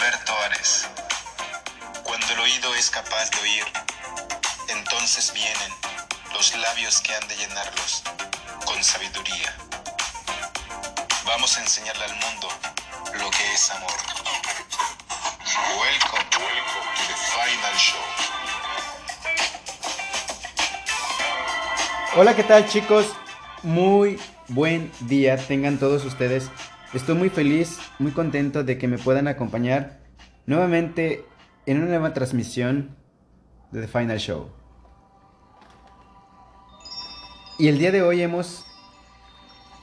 Alberto Ares. Cuando el oído es capaz de oír, entonces vienen los labios que han de llenarlos con sabiduría. Vamos a enseñarle al mundo lo que es amor. Welcome, welcome to the final show. Hola, ¿qué tal chicos? Muy buen día tengan todos ustedes. Estoy muy feliz, muy contento de que me puedan acompañar nuevamente en una nueva transmisión de The Final Show. Y el día de hoy hemos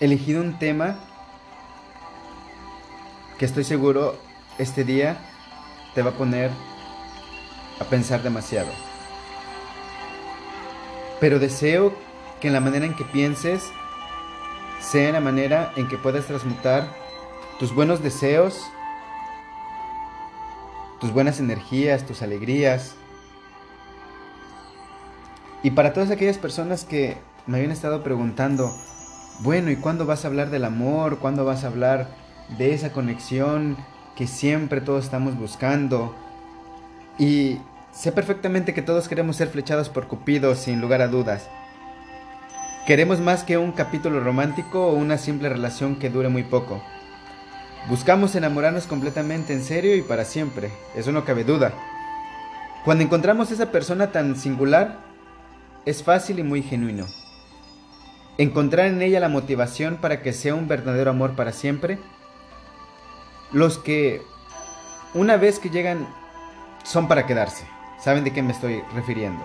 elegido un tema que estoy seguro este día te va a poner a pensar demasiado. Pero deseo que en la manera en que pienses sea la manera en que puedas transmutar tus buenos deseos, tus buenas energías, tus alegrías. Y para todas aquellas personas que me habían estado preguntando, bueno, ¿y cuándo vas a hablar del amor? ¿Cuándo vas a hablar de esa conexión que siempre todos estamos buscando? Y sé perfectamente que todos queremos ser flechados por Cupido sin lugar a dudas. Queremos más que un capítulo romántico o una simple relación que dure muy poco. Buscamos enamorarnos completamente en serio y para siempre, eso no cabe duda. Cuando encontramos esa persona tan singular, es fácil y muy genuino. Encontrar en ella la motivación para que sea un verdadero amor para siempre. Los que una vez que llegan son para quedarse. ¿Saben de qué me estoy refiriendo?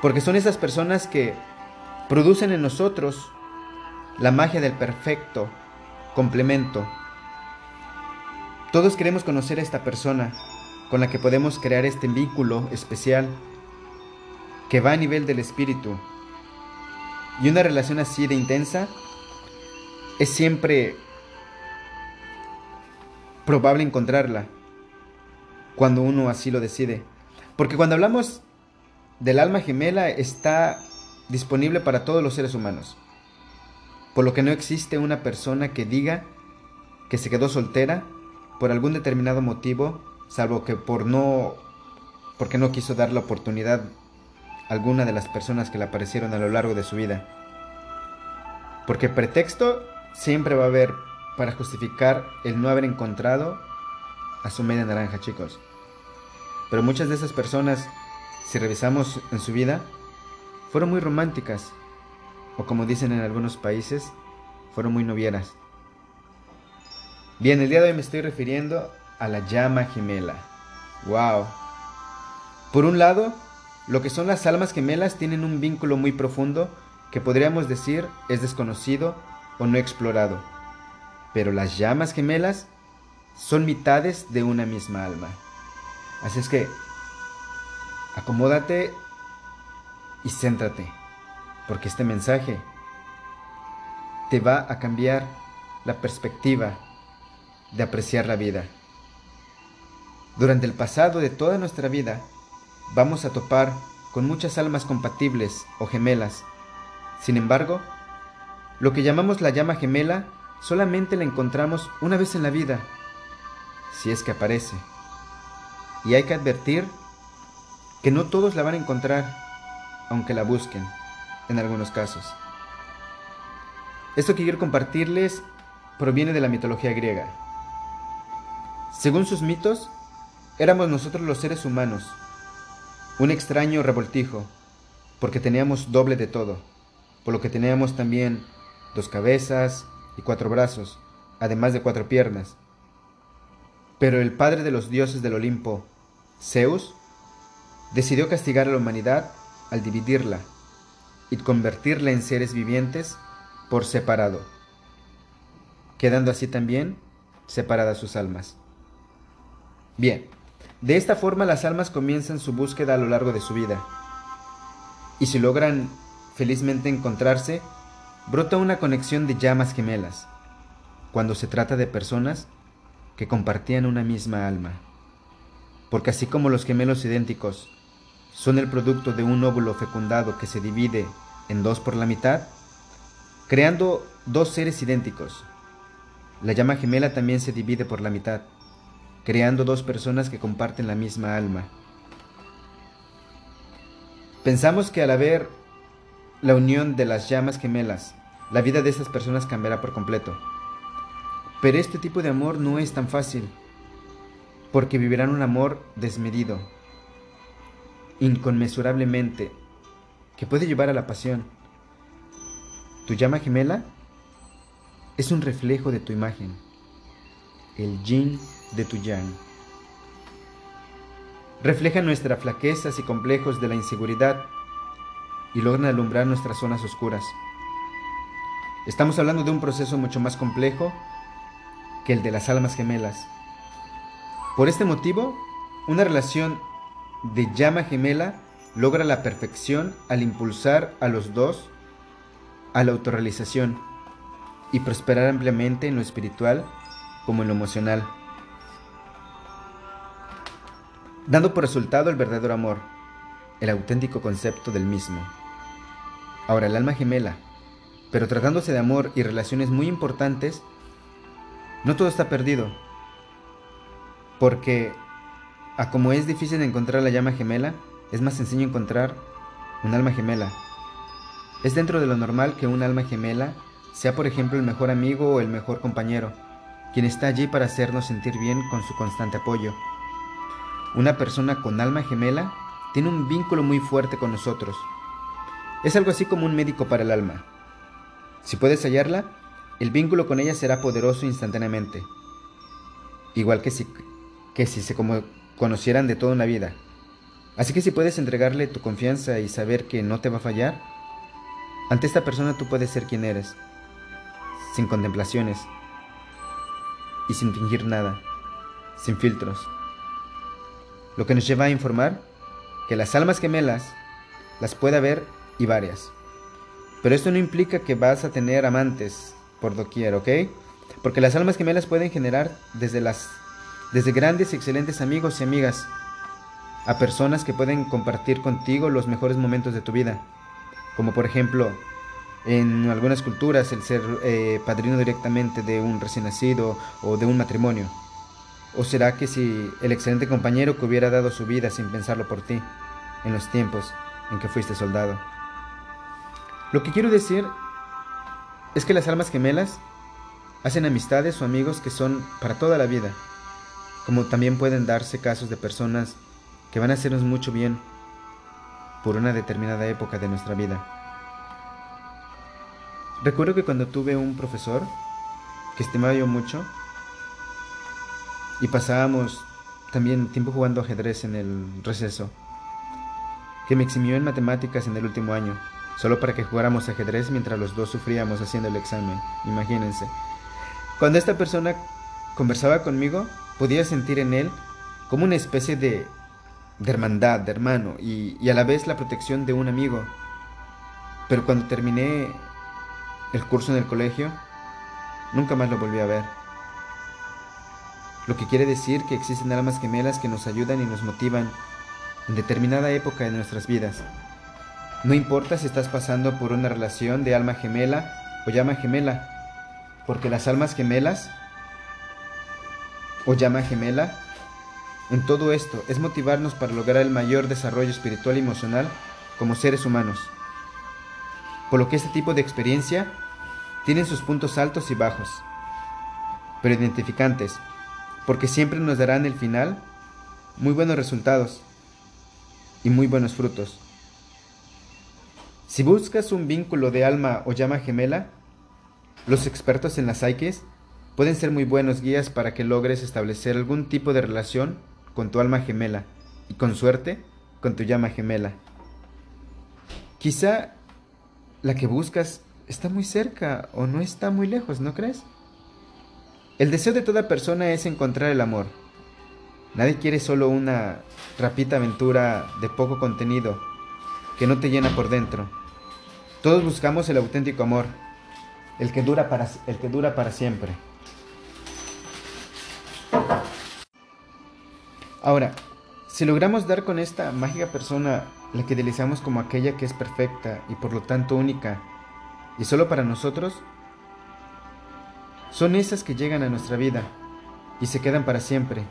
Porque son esas personas que producen en nosotros la magia del perfecto complemento. Todos queremos conocer a esta persona con la que podemos crear este vínculo especial que va a nivel del espíritu. Y una relación así de intensa es siempre probable encontrarla cuando uno así lo decide. Porque cuando hablamos del alma gemela está disponible para todos los seres humanos. Por lo que no existe una persona que diga que se quedó soltera por algún determinado motivo, salvo que por no porque no quiso dar la oportunidad a alguna de las personas que le aparecieron a lo largo de su vida. Porque pretexto siempre va a haber para justificar el no haber encontrado a su media naranja, chicos. Pero muchas de esas personas, si revisamos en su vida, fueron muy románticas, o como dicen en algunos países, fueron muy novieras. Bien, el día de hoy me estoy refiriendo a la llama gemela. ¡Wow! Por un lado, lo que son las almas gemelas tienen un vínculo muy profundo que podríamos decir es desconocido o no explorado. Pero las llamas gemelas son mitades de una misma alma. Así es que, acomódate y céntrate, porque este mensaje te va a cambiar la perspectiva de apreciar la vida. Durante el pasado de toda nuestra vida vamos a topar con muchas almas compatibles o gemelas. Sin embargo, lo que llamamos la llama gemela solamente la encontramos una vez en la vida, si es que aparece. Y hay que advertir que no todos la van a encontrar aunque la busquen, en algunos casos. Esto que quiero compartirles proviene de la mitología griega. Según sus mitos, éramos nosotros los seres humanos, un extraño revoltijo, porque teníamos doble de todo, por lo que teníamos también dos cabezas y cuatro brazos, además de cuatro piernas. Pero el padre de los dioses del Olimpo, Zeus, decidió castigar a la humanidad al dividirla y convertirla en seres vivientes por separado, quedando así también separadas sus almas. Bien, De esta forma las almas comienzan su búsqueda a lo largo de su vida. Y si logran felizmente encontrarse, brota una conexión de llamas gemelas, cuando se trata de personas que compartían una misma alma. Porque así como los gemelos idénticos son el producto de un óvulo fecundado que se divide en dos por la mitad, creando dos seres idénticos. La llama gemela también se divide por la mitad, creando dos personas que comparten la misma alma. Pensamos que al haber la unión de las llamas gemelas, la vida de estas personas cambiará por completo. Pero este tipo de amor no es tan fácil, porque vivirán un amor desmedido, inconmensurablemente, que puede llevar a la pasión. Tu llama gemela es un reflejo de tu imagen, el yin de tu yang. Refleja nuestras flaquezas y complejos de la inseguridad y logran alumbrar nuestras zonas oscuras. Estamos hablando de un proceso mucho más complejo que el de las almas gemelas. Por este motivo, una relación de llama gemela logra la perfección al impulsar a los dos a la autorrealización y prosperar ampliamente en lo espiritual como en lo emocional, dando por resultado el verdadero amor, el auténtico concepto del mismo. Ahora, el alma gemela, pero tratándose de amor y relaciones muy importantes, no todo está perdido, porque a como es difícil encontrar la llama gemela, es más sencillo encontrar un alma gemela. Es dentro de lo normal que un alma gemela sea por ejemplo el mejor amigo o el mejor compañero, quien está allí para hacernos sentir bien con su constante apoyo. Una persona con alma gemela tiene un vínculo muy fuerte con nosotros. Es algo así como un médico para el alma. Si puedes hallarla, el vínculo con ella será poderoso instantáneamente. Igual que si, que si se como conocieran de toda una vida. Así que si puedes entregarle tu confianza y saber que no te va a fallar, ante esta persona tú puedes ser quien eres, sin contemplaciones y sin fingir nada, sin filtros. Lo que nos lleva a informar que las almas gemelas las puede haber y varias. Pero esto no implica que vas a tener amantes por doquier, ¿ok? Porque las almas gemelas pueden generar desde las desde grandes y excelentes amigos y amigas a personas que pueden compartir contigo los mejores momentos de tu vida, como por ejemplo en algunas culturas el ser eh, padrino directamente de un recién nacido o de un matrimonio. ¿O será que si el excelente compañero que hubiera dado su vida sin pensarlo por ti, en los tiempos en que fuiste soldado? Lo que quiero decir es que las almas gemelas hacen amistades o amigos que son para toda la vida, como también pueden darse casos de personas que van a hacernos mucho bien por una determinada época de nuestra vida. Recuerdo que cuando tuve un profesor que estimaba yo mucho y pasábamos también tiempo jugando ajedrez en el receso, que me eximió en matemáticas en el último año, solo para que jugáramos ajedrez mientras los dos sufríamos haciendo el examen, imagínense. Cuando esta persona conversaba conmigo, podía sentir en él como una especie de hermandad, de hermano, y, a la vez la protección de un amigo. Pero cuando terminé el curso en el colegio, nunca más lo volví a ver. Lo que quiere decir que existen almas gemelas que nos ayudan y nos motivan en determinada época de nuestras vidas. No importa si estás pasando por una relación de alma gemela o llama gemela, porque las almas gemelas o llama gemela en todo esto es motivarnos para lograr el mayor desarrollo espiritual y emocional como seres humanos. Por lo que este tipo de experiencia tiene sus puntos altos y bajos, pero identificantes, porque siempre nos darán el final muy buenos resultados y muy buenos frutos. Si buscas un vínculo de alma o llama gemela, los expertos en las psiques pueden ser muy buenos guías para que logres establecer algún tipo de relación con tu alma gemela y con suerte con tu llama gemela. Quizá la que buscas está muy cerca o no está muy lejos, ¿no crees? El deseo de toda persona es encontrar el amor. Nadie quiere solo una rapita aventura de poco contenido que no te llena por dentro. Todos buscamos el auténtico amor, el que dura para, el que dura para siempre. Ahora, si logramos dar con esta mágica persona la que idealizamos como aquella que es perfecta y por lo tanto única y solo para nosotros, son esas que llegan a nuestra vida y se quedan para siempre.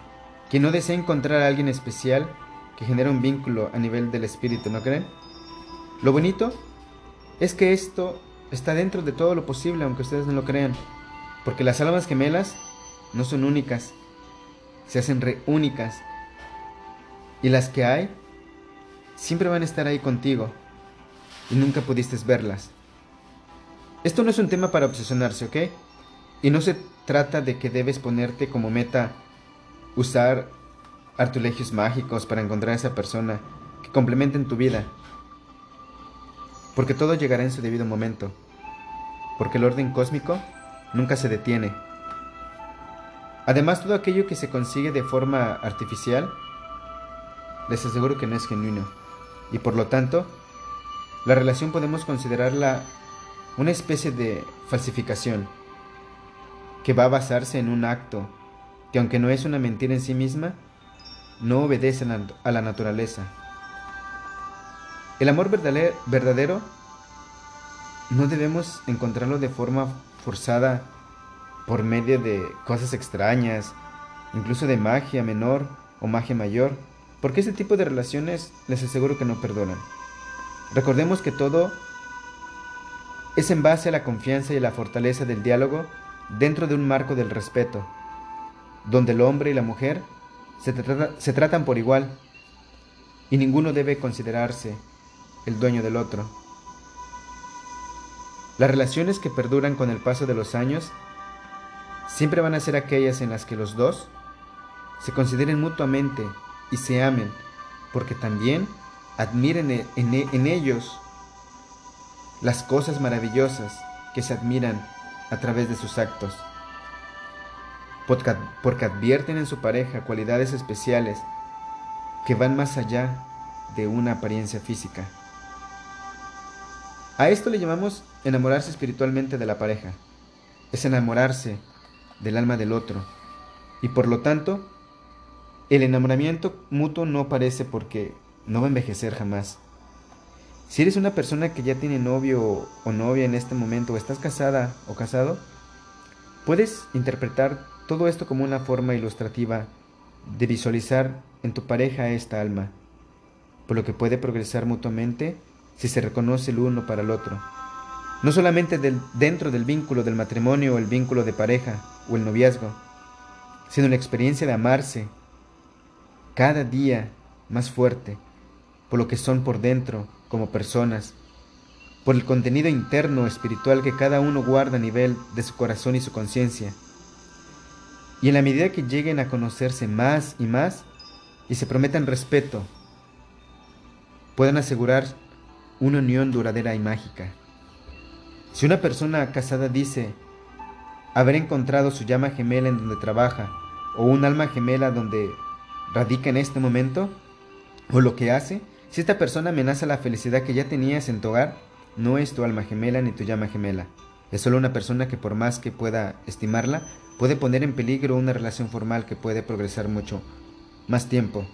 Quien no desea encontrar a alguien especial que genera un vínculo a nivel del espíritu, ¿no creen? Lo bonito es que esto está dentro de todo lo posible, aunque ustedes no lo crean, porque las almas gemelas no son únicas, se hacen re únicas, y las que hay siempre van a estar ahí contigo, y nunca pudiste verlas. Esto no es un tema para obsesionarse, ¿ok? Y no se trata de que debes ponerte como meta usar artilegios mágicos para encontrar a esa persona que complementen tu vida. Porque todo llegará en su debido momento. Porque el orden cósmico nunca se detiene. Además, todo aquello que se consigue de forma artificial, les aseguro que no es genuino. Y por lo tanto, la relación podemos considerarla una especie de falsificación que va a basarse en un acto que aunque no es una mentira en sí misma, no obedece a la naturaleza. El amor verdadero no debemos encontrarlo de forma forzada por medio de cosas extrañas, incluso de magia menor o magia mayor, porque ese tipo de relaciones les aseguro que no perdonan. Recordemos que todo es en base a la confianza y la fortaleza del diálogo dentro de un marco del respeto, donde el hombre y la mujer se, se tratan por igual y ninguno debe considerarse el dueño del otro. Las relaciones que perduran con el paso de los años siempre van a ser aquellas en las que los dos se consideren mutuamente y se amen, porque también admiren en, en ellos las cosas maravillosas que se admiran a través de sus actos, porque advierten en su pareja cualidades especiales que van más allá de una apariencia física. A esto le llamamos enamorarse espiritualmente de la pareja. Es enamorarse del alma del otro. Y por lo tanto, el enamoramiento mutuo no parece porque no va a envejecer jamás. Si eres una persona que ya tiene novio o novia en este momento, o estás casada o casado, puedes interpretar todo esto como una forma ilustrativa de visualizar en tu pareja esta alma, por lo que puede progresar mutuamente si se reconoce el uno para el otro. No solamente dentro del vínculo del matrimonio o el vínculo de pareja o el noviazgo, sino la experiencia de amarse cada día más fuerte por lo que son por dentro como personas, por el contenido interno espiritual que cada uno guarda a nivel de su corazón y su conciencia. Y en la medida que lleguen a conocerse más y más y se prometan respeto, puedan asegurar una unión duradera y mágica. Si una persona casada dice haber encontrado su llama gemela en donde trabaja o un alma gemela donde radica en este momento, o lo que hace, si esta persona amenaza la felicidad que ya tenías en tu hogar, no es tu alma gemela ni tu llama gemela. Es solo una persona que por más que pueda estimarla, puede poner en peligro una relación formal que puede progresar mucho más tiempo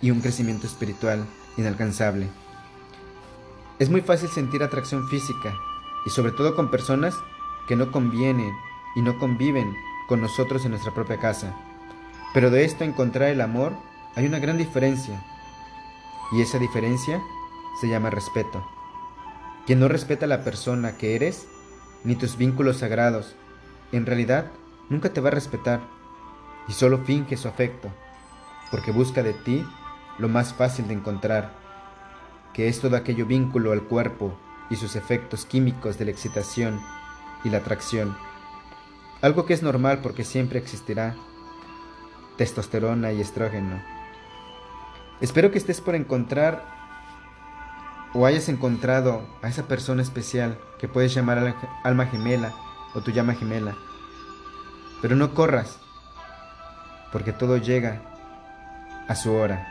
y un crecimiento espiritual inalcanzable. Es muy fácil sentir atracción física y sobre todo con personas que no convienen y no conviven con nosotros en nuestra propia casa. Pero de esto encontrar el amor hay una gran diferencia y esa diferencia se llama respeto. Quien no respeta a la persona que eres, ni tus vínculos sagrados, en realidad nunca te va a respetar y solo finge su afecto, porque busca de ti lo más fácil de encontrar, que es todo aquello vínculo al cuerpo y sus efectos químicos de la excitación y la atracción. Algo que es normal porque siempre existirá testosterona y estrógeno Espero que estés por encontrar o hayas encontrado a esa persona especial que puedes llamar alma gemela o tu llama gemela. Pero no corras, porque todo llega a su hora.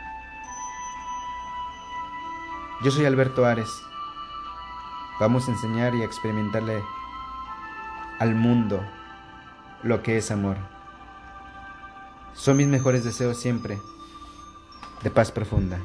Yo soy Alberto Ares. Vamos a enseñar y a experimentarle al mundo lo que es amor. Son mis mejores deseos siempre de paz profunda.